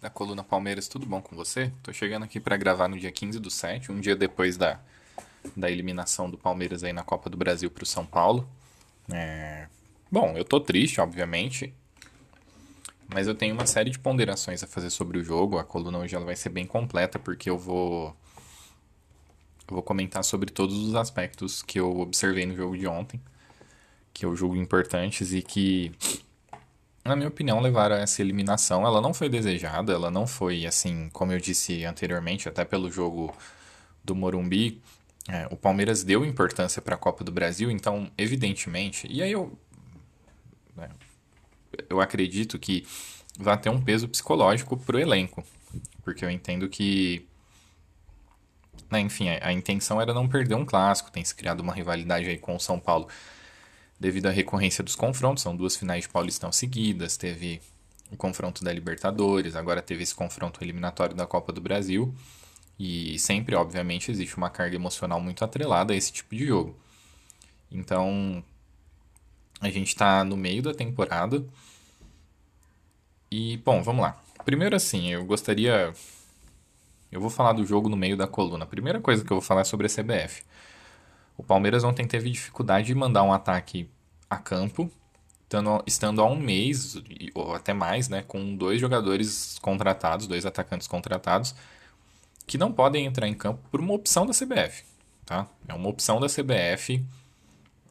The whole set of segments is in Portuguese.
Da Coluna Palmeiras, tudo bom com você? Tô chegando aqui para gravar no dia 15 do 7, um dia depois da, da eliminação do Palmeiras aí na Copa do Brasil pro São Paulo. É... Bom, eu tô triste, obviamente, mas eu tenho uma série de ponderações a fazer sobre o jogo. A coluna hoje ela vai ser bem completa porque eu vou eu vou comentar sobre todos os aspectos que eu observei no jogo de ontem, que eu julgo importantes e que na minha opinião, levaram a essa eliminação. Ela não foi desejada, ela não foi, assim, como eu disse anteriormente, até pelo jogo do Morumbi. É, o Palmeiras deu importância para a Copa do Brasil, então, evidentemente. E aí eu. né, eu acredito que vai ter um peso psicológico para o elenco, porque eu entendo que. né, enfim, a, a intenção era não perder um clássico, tem se criado uma rivalidade aí com o São Paulo devido à recorrência dos confrontos. São duas finais de Paulistão seguidas, teve o confronto da Libertadores, agora teve esse confronto eliminatório da Copa do Brasil. E sempre, obviamente, existe uma carga emocional muito atrelada a esse tipo de jogo. Então, a gente está no meio da temporada. E, bom, vamos lá. Primeiro, assim, eu gostaria. Eu vou falar do jogo no meio da coluna. A primeira coisa que eu vou falar é sobre a CBF. O Palmeiras ontem teve dificuldade de mandar um ataque a campo, estando, estando há um mês, ou até mais, né, com dois jogadores contratados, dois atacantes contratados, que não podem entrar em campo por uma opção da CBF. Tá? É uma opção da CBF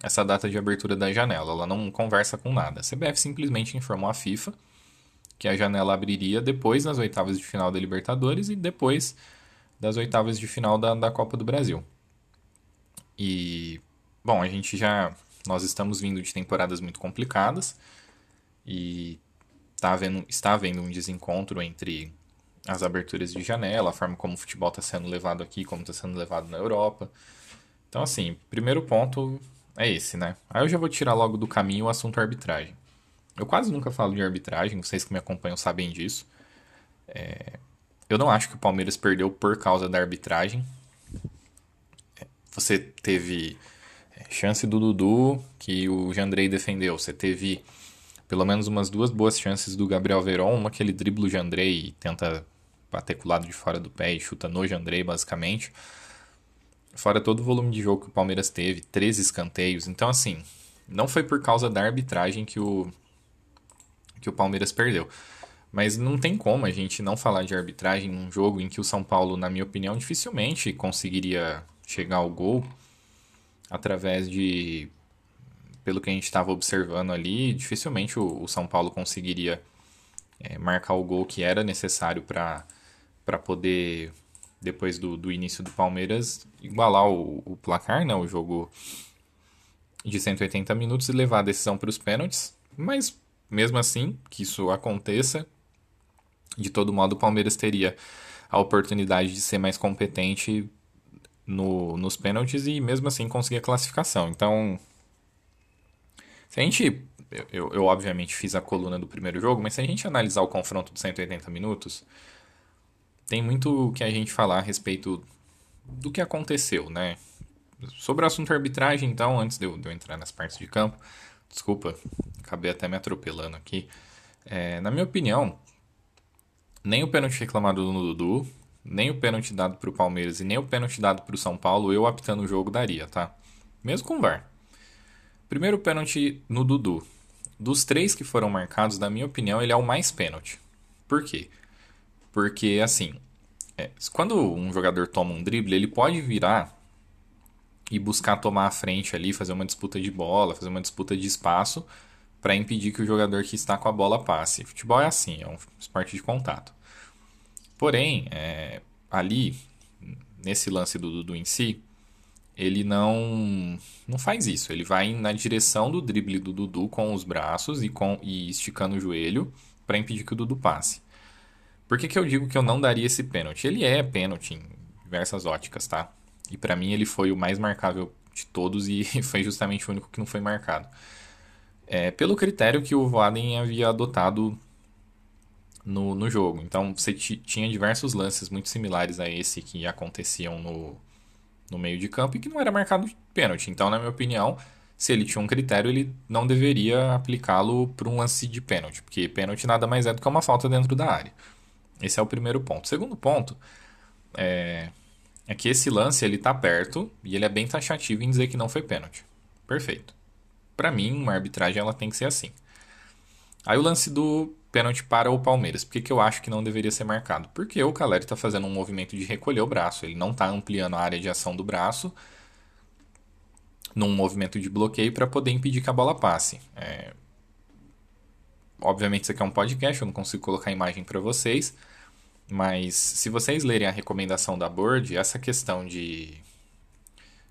essa data de abertura da janela. Ela não conversa com nada. A CBF simplesmente informou a FIFA que a janela abriria depois das oitavas de final da Libertadores e depois das oitavas de final da, da Copa do Brasil. E, bom, a gente já. Nós estamos vindo de temporadas muito complicadas e tá havendo, está havendo um desencontro entre as aberturas de janela, a forma como o futebol está sendo levado aqui, como está sendo levado na Europa. Então, assim, primeiro ponto é esse, né? Aí eu já vou tirar logo do caminho o assunto arbitragem. Eu quase nunca falo de arbitragem, vocês que me acompanham sabem disso. É... Eu não acho que o Palmeiras perdeu por causa da arbitragem. Você teve é, chance do Dudu, que o Jandrei defendeu. Você teve pelo menos umas duas boas chances do Gabriel Veron. Uma que ele dribla o Jandrei e tenta bater com o lado de fora do pé e chuta no Jandrei, basicamente. Fora todo o volume de jogo que o Palmeiras teve, 13 escanteios. Então, assim, não foi por causa da arbitragem que o, que o Palmeiras perdeu. Mas não tem como a gente não falar de arbitragem num jogo em que o São Paulo, na minha opinião, dificilmente conseguiria chegar ao gol através de. Pelo que a gente estava observando ali, dificilmente o, o São Paulo conseguiria é, marcar o gol que era necessário para poder, depois do, do início do Palmeiras, igualar o, o placar, né, o jogo de 180 minutos e levar a decisão para os pênaltis. Mas mesmo assim, que isso aconteça, de todo modo o Palmeiras teria a oportunidade de ser mais competente no, nos pênaltis e mesmo assim conseguir a classificação. Então, se a gente. Eu, eu, obviamente fiz a coluna do primeiro jogo, mas se a gente analisar o confronto de 180 minutos, tem muito que a gente falar a respeito do que aconteceu, né? Sobre o assunto arbitragem, então, antes de eu, de eu entrar nas partes de campo, desculpa, acabei até me atropelando aqui. É, na minha opinião, nem o pênalti reclamado no Dudu, nem o pênalti dado para o Palmeiras e nem o pênalti dado para o São Paulo, eu apitando o jogo daria, tá? Mesmo com o VAR. Primeiro pênalti no Dudu. Dos três que foram marcados, na minha opinião, ele é o mais pênalti. Por quê? Porque, assim, é, quando um jogador toma um drible, ele pode virar e buscar tomar a frente ali, fazer uma disputa de bola, fazer uma disputa de espaço para impedir que o jogador que está com a bola passe. Futebol é assim, é um esporte de contato. Porém, é, ali, nesse lance do Dudu em si, ele não não faz isso. Ele vai na direção do drible do Dudu com os braços e, com, e esticando o joelho para impedir que o Dudu passe. Por que, que eu digo que eu não daria esse pênalti? Ele é pênalti em diversas óticas, tá? E para mim ele foi o mais marcável de todos e foi justamente o único que não foi marcado. É, pelo critério que o Voaden havia adotado no, no jogo. Então você tinha diversos lances muito similares a esse que aconteciam no, no meio de campo e que não era marcado pênalti. Então, na minha opinião, se ele tinha um critério, ele não deveria aplicá-lo para um lance de pênalti, porque pênalti nada mais é do que uma falta dentro da área. Esse é o primeiro ponto. O segundo ponto é, é que esse lance ele está perto e ele é bem taxativo em dizer que não foi pênalti. Perfeito. Para mim, uma arbitragem ela tem que ser assim. Aí o lance do pênalti para o Palmeiras. Por que, que eu acho que não deveria ser marcado? Porque o Caleri está fazendo um movimento de recolher o braço. Ele não está ampliando a área de ação do braço num movimento de bloqueio para poder impedir que a bola passe. É... Obviamente isso aqui é um podcast, eu não consigo colocar a imagem para vocês, mas se vocês lerem a recomendação da board, essa questão de,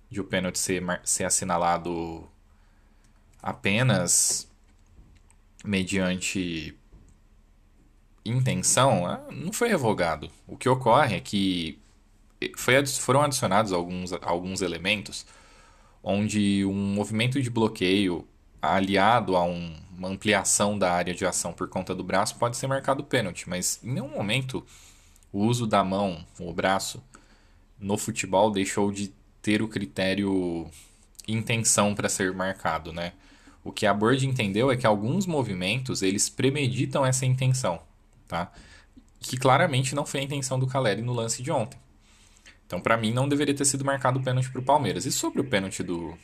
de o pênalti ser, ser assinalado apenas mediante intenção ah, não foi revogado. O que ocorre é que foi, foram adicionados alguns, alguns elementos onde um movimento de bloqueio aliado a um, uma ampliação da área de ação por conta do braço pode ser marcado pênalti, mas em nenhum momento o uso da mão, o braço, no futebol deixou de ter o critério intenção para ser marcado, né? O que a Bird entendeu é que alguns movimentos eles premeditam essa intenção tá? Que claramente não foi a intenção do Caleri no lance de ontem. Então, para mim, não deveria ter sido marcado o pênalti para o Palmeiras. E sobre o pênalti do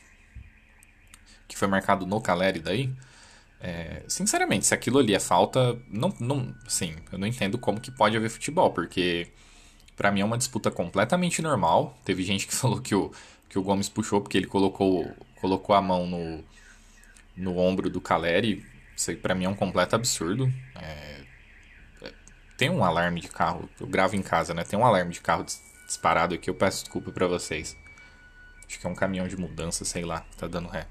que foi marcado no Caleri daí, é, sinceramente, se aquilo ali é falta, não, não, sim, eu não entendo como que pode haver futebol, porque para mim é uma disputa completamente normal. Teve gente que falou que o, que o Gomes puxou porque ele colocou, colocou a mão no, no ombro do Caleri. Isso aí pra mim é um completo absurdo. É, tem um alarme de carro, eu gravo em casa, né? Tem um alarme de carro disparado aqui, eu peço desculpa para vocês. Acho que é um caminhão de mudança, sei lá, tá dando ré.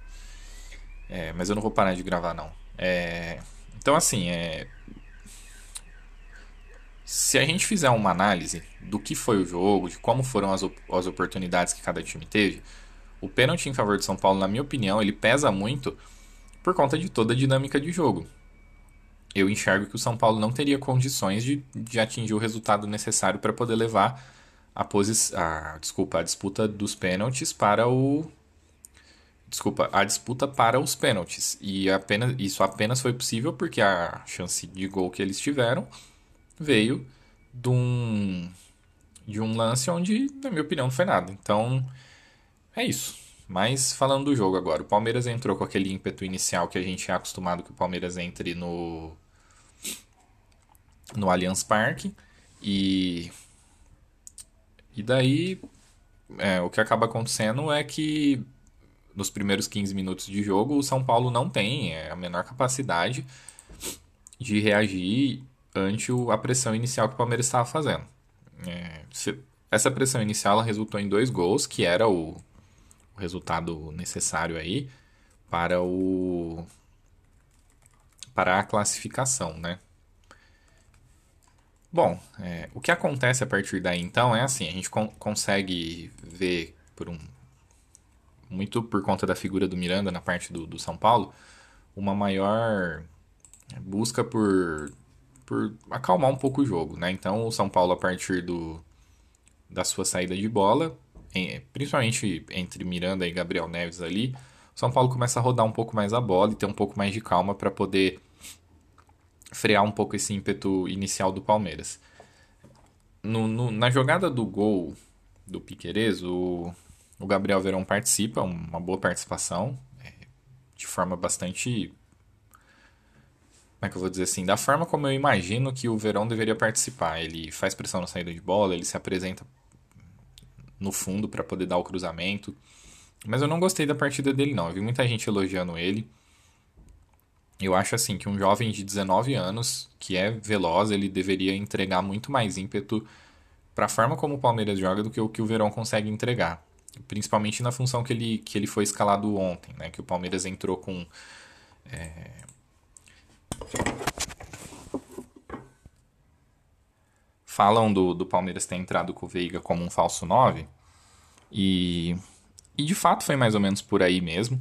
É, mas eu não vou parar de gravar, não. É, então, assim, é, se a gente fizer uma análise do que foi o jogo, de como foram as, as oportunidades que cada time teve, o pênalti em favor de São Paulo, na minha opinião, ele pesa muito por conta de toda a dinâmica de jogo eu enxergo que o São Paulo não teria condições de, de atingir o resultado necessário para poder levar a, posi a, desculpa, a disputa dos pênaltis para o. Desculpa, a disputa para os pênaltis. E apenas, isso apenas foi possível porque a chance de gol que eles tiveram veio de um, de um lance onde, na minha opinião, não foi nada. Então, é isso. Mas falando do jogo agora, o Palmeiras entrou com aquele ímpeto inicial que a gente é acostumado que o Palmeiras entre no no Allianz Parque e e daí é, o que acaba acontecendo é que nos primeiros 15 minutos de jogo o São Paulo não tem é, a menor capacidade de reagir ante a pressão inicial que o Palmeiras estava fazendo. É, essa pressão inicial resultou em dois gols, que era o, o resultado necessário aí para o para a classificação, né? Bom, é, o que acontece a partir daí então é assim, a gente con consegue ver por um muito por conta da figura do Miranda na parte do, do São Paulo, uma maior busca por, por acalmar um pouco o jogo, né? Então o São Paulo a partir do, da sua saída de bola, principalmente entre Miranda e Gabriel Neves ali, o São Paulo começa a rodar um pouco mais a bola e ter um pouco mais de calma para poder frear um pouco esse ímpeto inicial do Palmeiras. No, no, na jogada do gol do Piquerez, o, o Gabriel Verão participa, uma boa participação, é, de forma bastante. Como é que eu vou dizer assim? Da forma como eu imagino que o Verão deveria participar. Ele faz pressão na saída de bola, ele se apresenta no fundo para poder dar o cruzamento. Mas eu não gostei da partida dele, não. Eu vi muita gente elogiando ele. eu acho assim que um jovem de 19 anos, que é veloz, ele deveria entregar muito mais ímpeto para a forma como o Palmeiras joga do que o que o Verón consegue entregar. Principalmente na função que ele, que ele foi escalado ontem, né? Que o Palmeiras entrou com. É... Falam do, do Palmeiras ter entrado com o Veiga como um falso 9. E, e de fato foi mais ou menos por aí mesmo.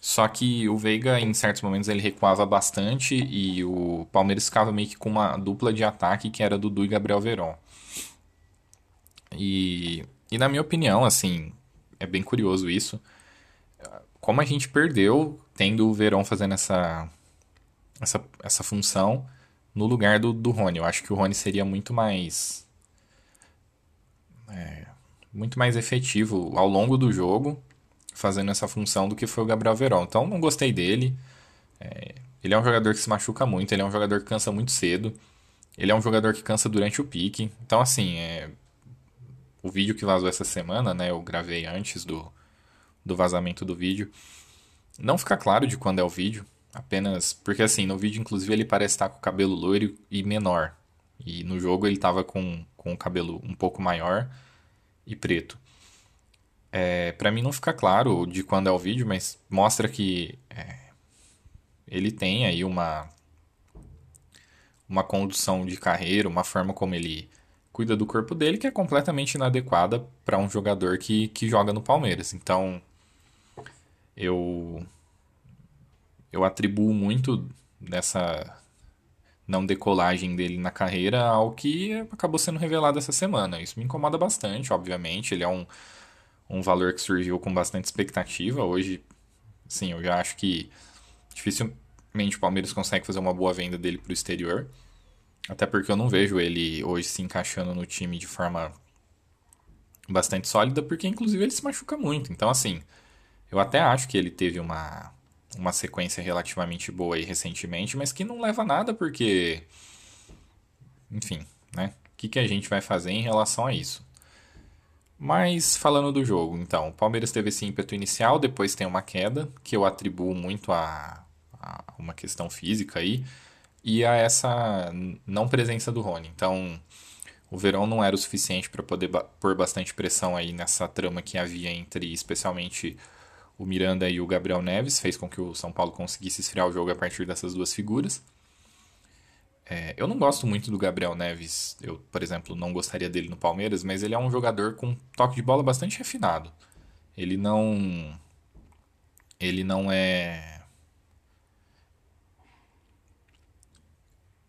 Só que o Veiga, em certos momentos, ele recuava bastante e o Palmeiras ficava meio que com uma dupla de ataque que era Dudu e Gabriel Veron. E, e na minha opinião, assim, é bem curioso isso. Como a gente perdeu tendo o Verón fazendo essa, essa, essa função no lugar do, do Rony. Eu acho que o Rony seria muito mais. É, muito mais efetivo ao longo do jogo fazendo essa função do que foi o Gabriel Verón. Então não gostei dele. É, ele é um jogador que se machuca muito, ele é um jogador que cansa muito cedo. Ele é um jogador que cansa durante o pique. Então, assim, é, o vídeo que vazou essa semana, né? Eu gravei antes do, do vazamento do vídeo. Não fica claro de quando é o vídeo. Apenas. Porque assim, no vídeo, inclusive, ele parece estar com o cabelo loiro e menor. E no jogo ele estava com, com o cabelo um pouco maior e preto. É, para mim não fica claro de quando é o vídeo, mas mostra que é, ele tem aí uma uma condução de carreira, uma forma como ele cuida do corpo dele que é completamente inadequada para um jogador que, que joga no Palmeiras. Então eu eu atribuo muito dessa não decolagem dele na carreira ao que acabou sendo revelado essa semana. Isso me incomoda bastante, obviamente. Ele é um um valor que surgiu com bastante expectativa. Hoje, sim, eu já acho que dificilmente o Palmeiras consegue fazer uma boa venda dele para o exterior. Até porque eu não vejo ele hoje se encaixando no time de forma bastante sólida, porque inclusive ele se machuca muito. Então, assim, eu até acho que ele teve uma, uma sequência relativamente boa aí recentemente, mas que não leva a nada, porque. Enfim, né? O que, que a gente vai fazer em relação a isso? Mas falando do jogo, então, o Palmeiras teve esse ímpeto inicial, depois tem uma queda, que eu atribuo muito a, a uma questão física aí, e a essa não presença do Rony. Então, o Verão não era o suficiente para poder pôr bastante pressão aí nessa trama que havia entre, especialmente, o Miranda e o Gabriel Neves, fez com que o São Paulo conseguisse esfriar o jogo a partir dessas duas figuras. É, eu não gosto muito do Gabriel Neves. Eu, por exemplo, não gostaria dele no Palmeiras, mas ele é um jogador com toque de bola bastante refinado. Ele não. Ele não é.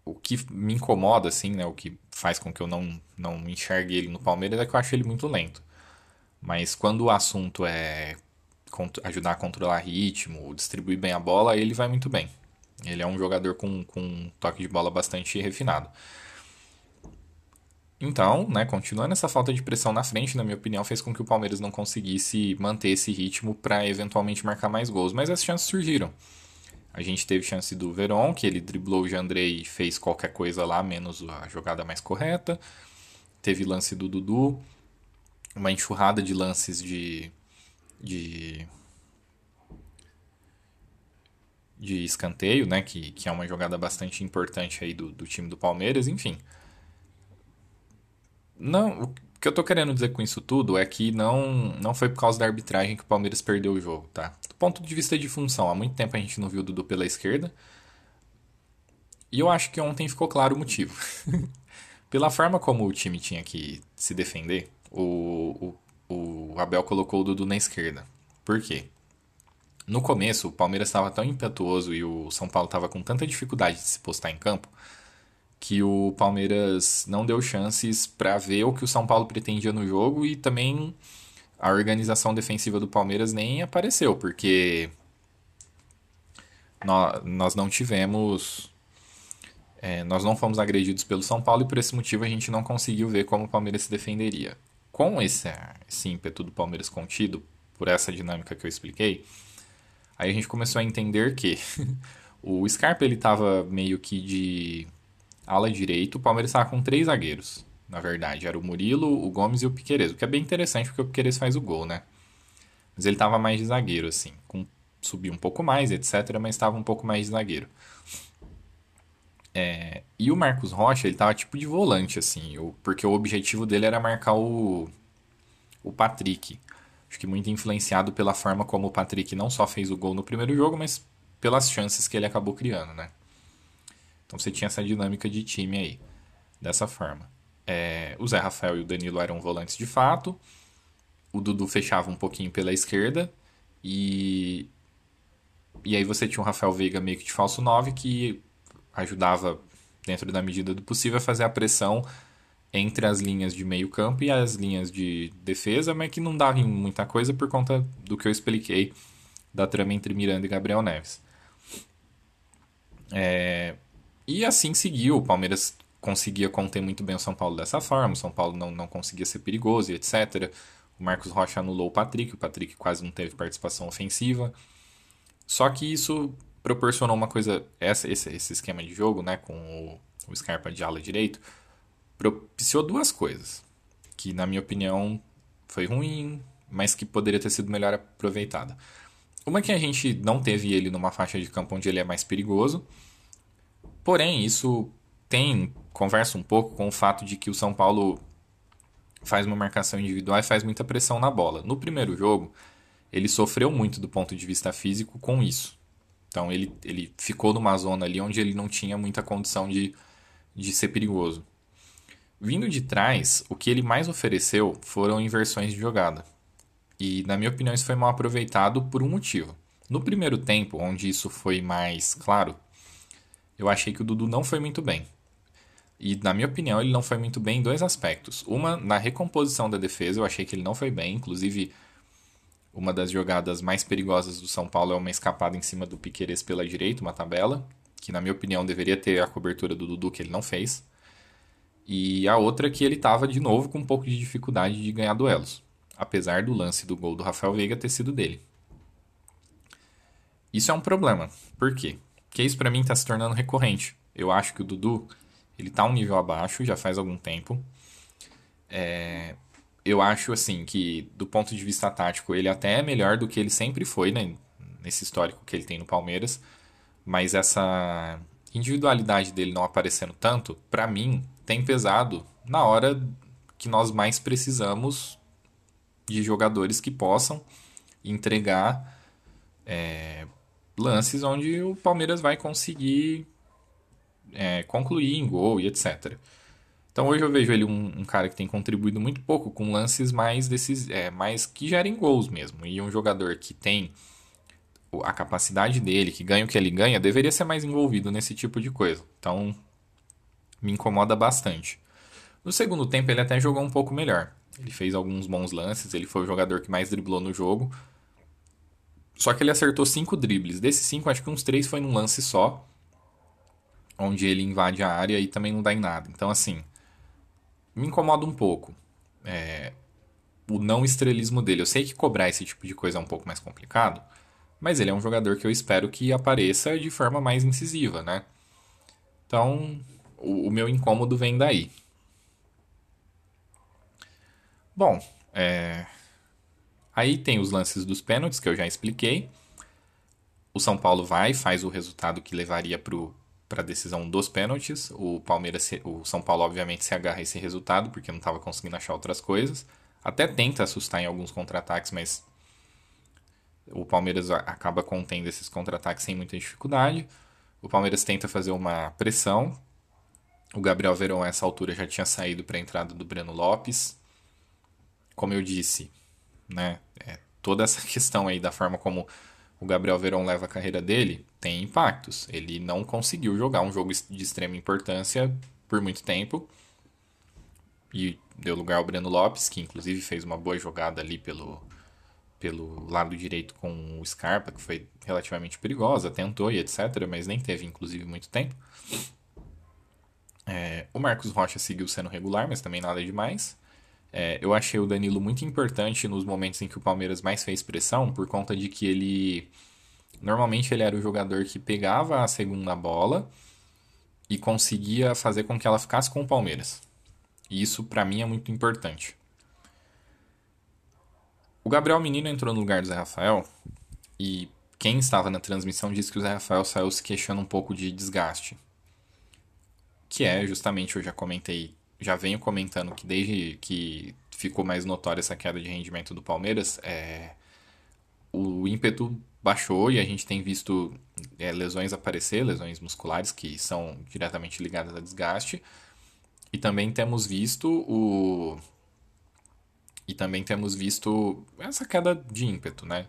O que me incomoda, assim, né? O que faz com que eu não, não enxergue ele no Palmeiras é que eu acho ele muito lento. Mas quando o assunto é ajudar a controlar ritmo, distribuir bem a bola, ele vai muito bem. Ele é um jogador com, com um toque de bola bastante refinado. Então, né, continuando essa falta de pressão na frente, na minha opinião, fez com que o Palmeiras não conseguisse manter esse ritmo para eventualmente marcar mais gols. Mas as chances surgiram. A gente teve chance do Veron, que ele driblou o Jandrei e fez qualquer coisa lá, menos a jogada mais correta. Teve lance do Dudu, uma enxurrada de lances de, de de escanteio, né? Que, que é uma jogada bastante importante aí do, do time do Palmeiras, enfim. Não, o que eu tô querendo dizer com isso tudo é que não, não foi por causa da arbitragem que o Palmeiras perdeu o jogo, tá? Do ponto de vista de função, há muito tempo a gente não viu o Dudu pela esquerda. E eu acho que ontem ficou claro o motivo. Pela forma como o time tinha que se defender, o, o, o Abel colocou o Dudu na esquerda. Por quê? No começo, o Palmeiras estava tão impetuoso e o São Paulo estava com tanta dificuldade de se postar em campo que o Palmeiras não deu chances para ver o que o São Paulo pretendia no jogo e também a organização defensiva do Palmeiras nem apareceu, porque nós não tivemos. É, nós não fomos agredidos pelo São Paulo e por esse motivo a gente não conseguiu ver como o Palmeiras se defenderia. Com esse, esse ímpeto do Palmeiras contido, por essa dinâmica que eu expliquei, Aí a gente começou a entender que o Scarpa ele tava meio que de ala direito, o Palmeiras estava com três zagueiros, na verdade. Era o Murilo, o Gomes e o Piqueires, o que é bem interessante porque o Piqueires faz o gol, né? Mas ele tava mais de zagueiro, assim, com subir um pouco mais, etc., mas estava um pouco mais de zagueiro. É, e o Marcos Rocha, ele tava tipo de volante, assim, porque o objetivo dele era marcar o, o Patrick. Acho que muito influenciado pela forma como o Patrick não só fez o gol no primeiro jogo, mas pelas chances que ele acabou criando, né? Então você tinha essa dinâmica de time aí, dessa forma. É, o Zé Rafael e o Danilo eram volantes de fato. O Dudu fechava um pouquinho pela esquerda. E, e aí você tinha o Rafael Veiga meio que de falso 9 que ajudava, dentro da medida do possível, a fazer a pressão entre as linhas de meio campo e as linhas de defesa, mas que não dava em muita coisa por conta do que eu expliquei da trama entre Miranda e Gabriel Neves. É... E assim seguiu, o Palmeiras conseguia conter muito bem o São Paulo dessa forma, o São Paulo não, não conseguia ser perigoso e etc. O Marcos Rocha anulou o Patrick, o Patrick quase não teve participação ofensiva. Só que isso proporcionou uma coisa, essa, esse, esse esquema de jogo, né, com o, o Scarpa de ala direito, propiciou duas coisas, que na minha opinião foi ruim, mas que poderia ter sido melhor aproveitada. Uma que a gente não teve ele numa faixa de campo onde ele é mais perigoso, porém isso tem conversa um pouco com o fato de que o São Paulo faz uma marcação individual e faz muita pressão na bola. No primeiro jogo, ele sofreu muito do ponto de vista físico com isso. Então ele, ele ficou numa zona ali onde ele não tinha muita condição de, de ser perigoso. Vindo de trás, o que ele mais ofereceu foram inversões de jogada. E, na minha opinião, isso foi mal aproveitado por um motivo. No primeiro tempo, onde isso foi mais claro, eu achei que o Dudu não foi muito bem. E, na minha opinião, ele não foi muito bem em dois aspectos. Uma, na recomposição da defesa, eu achei que ele não foi bem. Inclusive, uma das jogadas mais perigosas do São Paulo é uma escapada em cima do Piqueires pela direita, uma tabela, que, na minha opinião, deveria ter a cobertura do Dudu, que ele não fez. E a outra que ele estava, de novo, com um pouco de dificuldade de ganhar duelos. Apesar do lance do gol do Rafael Veiga ter sido dele. Isso é um problema. Por quê? Porque isso para mim está se tornando recorrente. Eu acho que o Dudu ele tá um nível abaixo já faz algum tempo. É, eu acho assim que do ponto de vista tático ele até é melhor do que ele sempre foi né, nesse histórico que ele tem no Palmeiras, mas essa individualidade dele não aparecendo tanto, para mim tem pesado na hora que nós mais precisamos de jogadores que possam entregar é, lances onde o Palmeiras vai conseguir é, concluir em gol e etc. Então hoje eu vejo ele um, um, cara que tem contribuído muito pouco com lances mais desses, é, mais que gerem gols mesmo. E um jogador que tem a capacidade dele, que ganha o que ele ganha, deveria ser mais envolvido nesse tipo de coisa. Então me incomoda bastante. No segundo tempo ele até jogou um pouco melhor. Ele fez alguns bons lances, ele foi o jogador que mais driblou no jogo. Só que ele acertou cinco dribles. Desses cinco, acho que uns três foi num lance só onde ele invade a área e também não dá em nada. Então, assim, me incomoda um pouco é, o não estrelismo dele. Eu sei que cobrar esse tipo de coisa é um pouco mais complicado, mas ele é um jogador que eu espero que apareça de forma mais incisiva, né? Então, o, o meu incômodo vem daí. Bom, é... aí tem os lances dos pênaltis que eu já expliquei. O São Paulo vai, faz o resultado que levaria para o para a decisão dos pênaltis. O Palmeiras, o São Paulo, obviamente, se agarra a esse resultado porque não estava conseguindo achar outras coisas. Até tenta assustar em alguns contra-ataques, mas o Palmeiras acaba contendo esses contra-ataques sem muita dificuldade. O Palmeiras tenta fazer uma pressão. O Gabriel Verão, a essa altura, já tinha saído para a entrada do Breno Lopes. Como eu disse, né, é, toda essa questão aí da forma como o Gabriel Verão leva a carreira dele, tem impactos. Ele não conseguiu jogar um jogo de extrema importância por muito tempo. E deu lugar ao Breno Lopes, que inclusive fez uma boa jogada ali pelo, pelo lado direito com o Scarpa, que foi relativamente perigosa, tentou e etc., mas nem teve inclusive muito tempo. É, o Marcos Rocha seguiu sendo regular, mas também nada demais. É, eu achei o Danilo muito importante nos momentos em que o Palmeiras mais fez pressão, por conta de que ele. Normalmente ele era o jogador que pegava a segunda bola e conseguia fazer com que ela ficasse com o Palmeiras. E isso para mim é muito importante. O Gabriel Menino entrou no lugar do Zé Rafael e quem estava na transmissão disse que o Zé Rafael saiu se queixando um pouco de desgaste. Que é justamente, eu já comentei, já venho comentando que desde que ficou mais notória essa queda de rendimento do Palmeiras, é, o ímpeto baixou e a gente tem visto é, lesões aparecer, lesões musculares que são diretamente ligadas a desgaste. E também temos visto o. E também temos visto essa queda de ímpeto, né?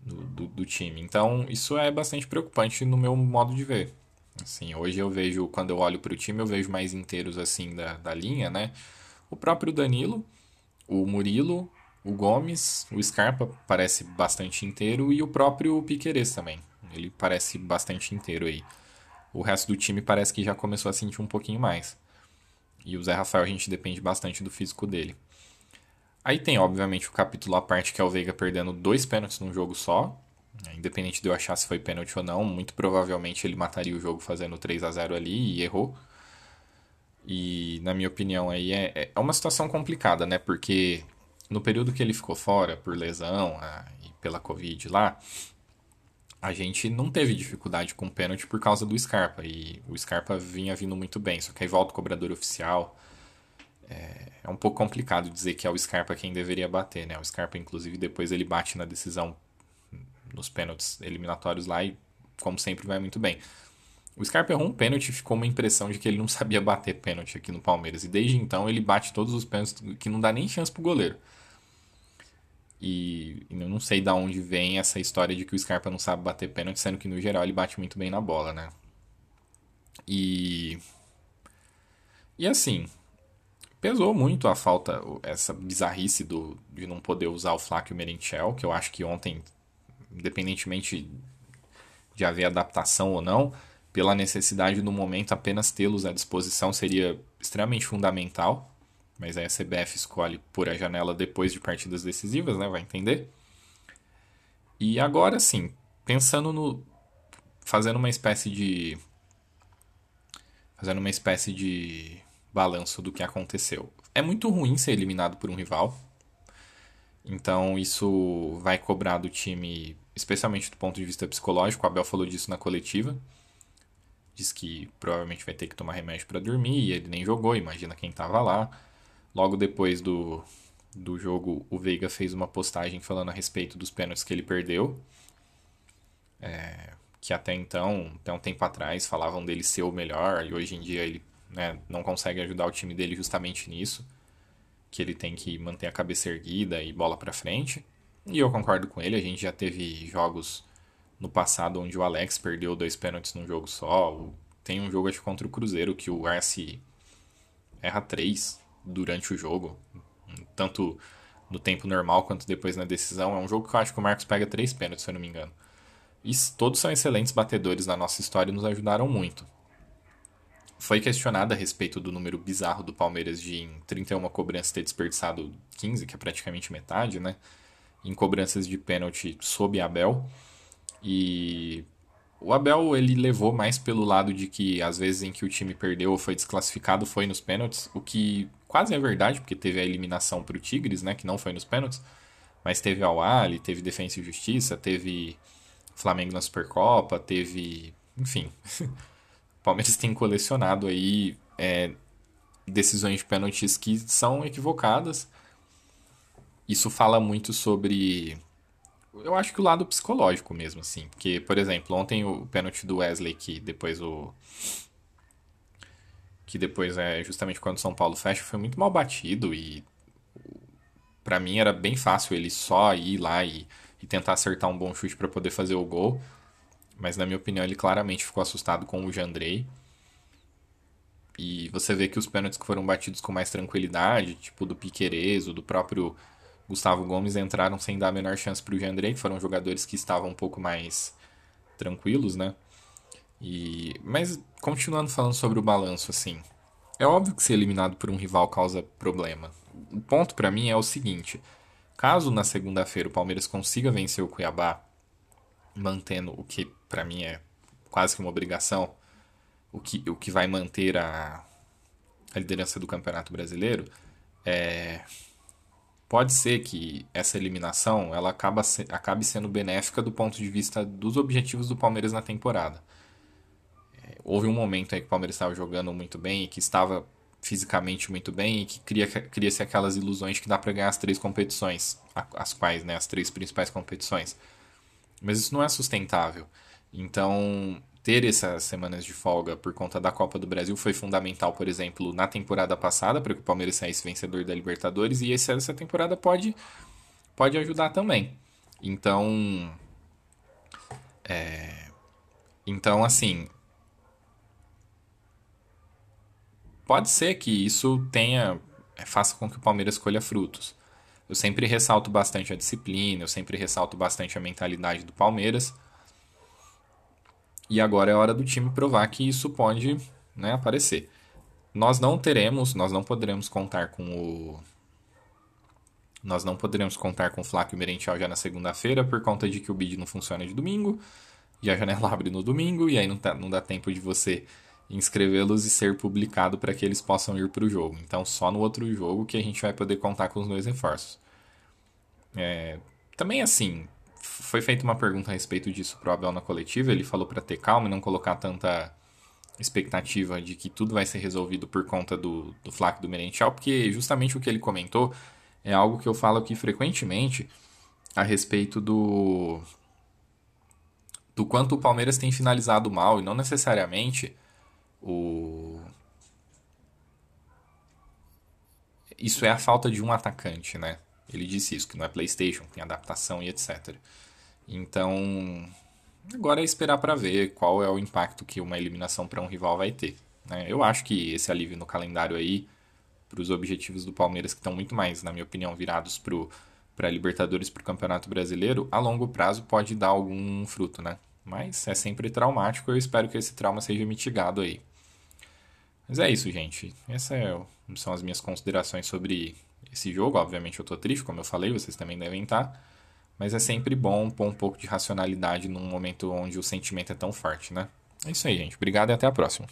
Do, do, do, time. Então, isso é bastante preocupante no meu modo de ver. Assim, hoje eu vejo, quando eu olho para o time, eu vejo mais inteiros assim da, da linha, né? O próprio Danilo, o Murilo, o Gomes, o Scarpa parece bastante inteiro e o próprio Piqueires também. Ele parece bastante inteiro aí. O resto do time parece que já começou a sentir um pouquinho mais. E o Zé Rafael a gente depende bastante do físico dele. Aí tem, obviamente, o capítulo à parte que é o Veiga perdendo dois pênaltis num jogo só. Independente de eu achar se foi pênalti ou não, muito provavelmente ele mataria o jogo fazendo 3 a 0 ali e errou. E na minha opinião aí é, é uma situação complicada, né? Porque no período que ele ficou fora por lesão ah, e pela Covid lá, a gente não teve dificuldade com o pênalti por causa do Scarpa. E o Scarpa vinha vindo muito bem. Só que aí volta o cobrador oficial. É, é um pouco complicado dizer que é o Scarpa quem deveria bater, né? O Scarpa, inclusive, depois ele bate na decisão nos pênaltis eliminatórios lá e, como sempre, vai muito bem. O Scarpa errou um pênalti e ficou uma impressão de que ele não sabia bater pênalti aqui no Palmeiras. E desde então ele bate todos os pênaltis que não dá nem chance pro goleiro. E, eu não sei de onde vem essa história de que o Scarpa não sabe bater pênalti, sendo que no geral ele bate muito bem na bola, né? E. E assim, pesou muito a falta, essa bizarrice do, de não poder usar o Flávio Merentiel, que eu acho que ontem, independentemente de haver adaptação ou não, pela necessidade no momento apenas tê-los à disposição seria extremamente fundamental mas aí a CBF escolhe por a janela depois de partidas decisivas, né? Vai entender. E agora sim, pensando no. fazendo uma espécie de. fazendo uma espécie de balanço do que aconteceu. É muito ruim ser eliminado por um rival. Então isso vai cobrar do time, especialmente do ponto de vista psicológico. O Abel falou disso na coletiva. Diz que provavelmente vai ter que tomar remédio para dormir e ele nem jogou, imagina quem estava lá. Logo depois do, do jogo, o Veiga fez uma postagem falando a respeito dos pênaltis que ele perdeu. É, que até então, até um tempo atrás, falavam dele ser o melhor, e hoje em dia ele né, não consegue ajudar o time dele justamente nisso. Que ele tem que manter a cabeça erguida e bola para frente. E eu concordo com ele, a gente já teve jogos no passado onde o Alex perdeu dois pênaltis num jogo só. Tem um jogo acho, contra o Cruzeiro que o Arce erra três durante o jogo, tanto no tempo normal quanto depois na decisão. É um jogo que eu acho que o Marcos pega três pênaltis, se eu não me engano. E todos são excelentes batedores na nossa história e nos ajudaram muito. Foi questionado a respeito do número bizarro do Palmeiras de em 31 cobranças ter desperdiçado 15, que é praticamente metade, né? Em cobranças de pênalti sob Abel. E o Abel ele levou mais pelo lado de que às vezes em que o time perdeu ou foi desclassificado foi nos pênaltis, o que quase é verdade, porque teve a eliminação para o Tigres, né, que não foi nos pênaltis, mas teve Al Ali, teve Defensa e Justiça, teve Flamengo na Supercopa, teve, enfim, o Palmeiras tem colecionado aí é, decisões de pênaltis que são equivocadas. Isso fala muito sobre eu acho que o lado psicológico mesmo, assim. Porque, por exemplo, ontem o pênalti do Wesley, que depois o. Que depois é justamente quando o São Paulo fecha, foi muito mal batido e. para mim era bem fácil ele só ir lá e, e tentar acertar um bom chute para poder fazer o gol. Mas na minha opinião ele claramente ficou assustado com o Jandrei. E você vê que os pênaltis que foram batidos com mais tranquilidade, tipo do Piquerezo, do próprio Gustavo Gomes entraram sem dar a menor chance para o Jandrei, que foram jogadores que estavam um pouco mais tranquilos, né? E, mas continuando falando sobre o balanço, assim, é óbvio que ser eliminado por um rival causa problema. O ponto para mim é o seguinte: caso na segunda-feira o Palmeiras consiga vencer o Cuiabá, mantendo o que para mim é quase que uma obrigação, o que, o que vai manter a, a liderança do Campeonato Brasileiro, é, pode ser que essa eliminação ela acaba se, acabe sendo benéfica do ponto de vista dos objetivos do Palmeiras na temporada. É, houve um momento aí que o Palmeiras estava jogando muito bem e que estava fisicamente muito bem e que cria, cria-se aquelas ilusões que dá para ganhar as três competições, as quais, né, as três principais competições. Mas isso não é sustentável. Então, ter essas semanas de folga por conta da Copa do Brasil foi fundamental, por exemplo, na temporada passada, para que o Palmeiras saísse vencedor da Libertadores, e essa temporada pode, pode ajudar também. Então. É, então, assim, pode ser que isso tenha é, faça com que o Palmeiras colha frutos. Eu sempre ressalto bastante a disciplina, eu sempre ressalto bastante a mentalidade do Palmeiras. E agora é hora do time provar que isso pode né, aparecer. Nós não teremos, nós não poderemos contar com o. Nós não poderemos contar com o Flávio Merentiel já na segunda-feira por conta de que o bid não funciona de domingo e a janela abre no domingo e aí não, tá, não dá tempo de você inscrevê-los e ser publicado para que eles possam ir para o jogo. Então, só no outro jogo que a gente vai poder contar com os dois reforços. É, também, assim, foi feita uma pergunta a respeito disso para o Abel na coletiva. Ele falou para ter calma e não colocar tanta expectativa de que tudo vai ser resolvido por conta do, do Flaco do Merentiel, porque justamente o que ele comentou é algo que eu falo aqui frequentemente a respeito do do quanto o Palmeiras tem finalizado mal e não necessariamente o isso é a falta de um atacante, né? Ele disse isso, que não é PlayStation, tem adaptação e etc. Então, agora é esperar para ver qual é o impacto que uma eliminação para um rival vai ter. Né? Eu acho que esse alívio no calendário aí, para os objetivos do Palmeiras, que estão muito mais, na minha opinião, virados para Libertadores para o Campeonato Brasileiro, a longo prazo pode dar algum fruto, né? Mas é sempre traumático, eu espero que esse trauma seja mitigado aí. Mas é isso, gente. Essas é são as minhas considerações sobre esse jogo. Obviamente eu tô triste, como eu falei, vocês também devem estar. Mas é sempre bom pôr um pouco de racionalidade num momento onde o sentimento é tão forte, né? É isso aí, gente. Obrigado e até a próxima.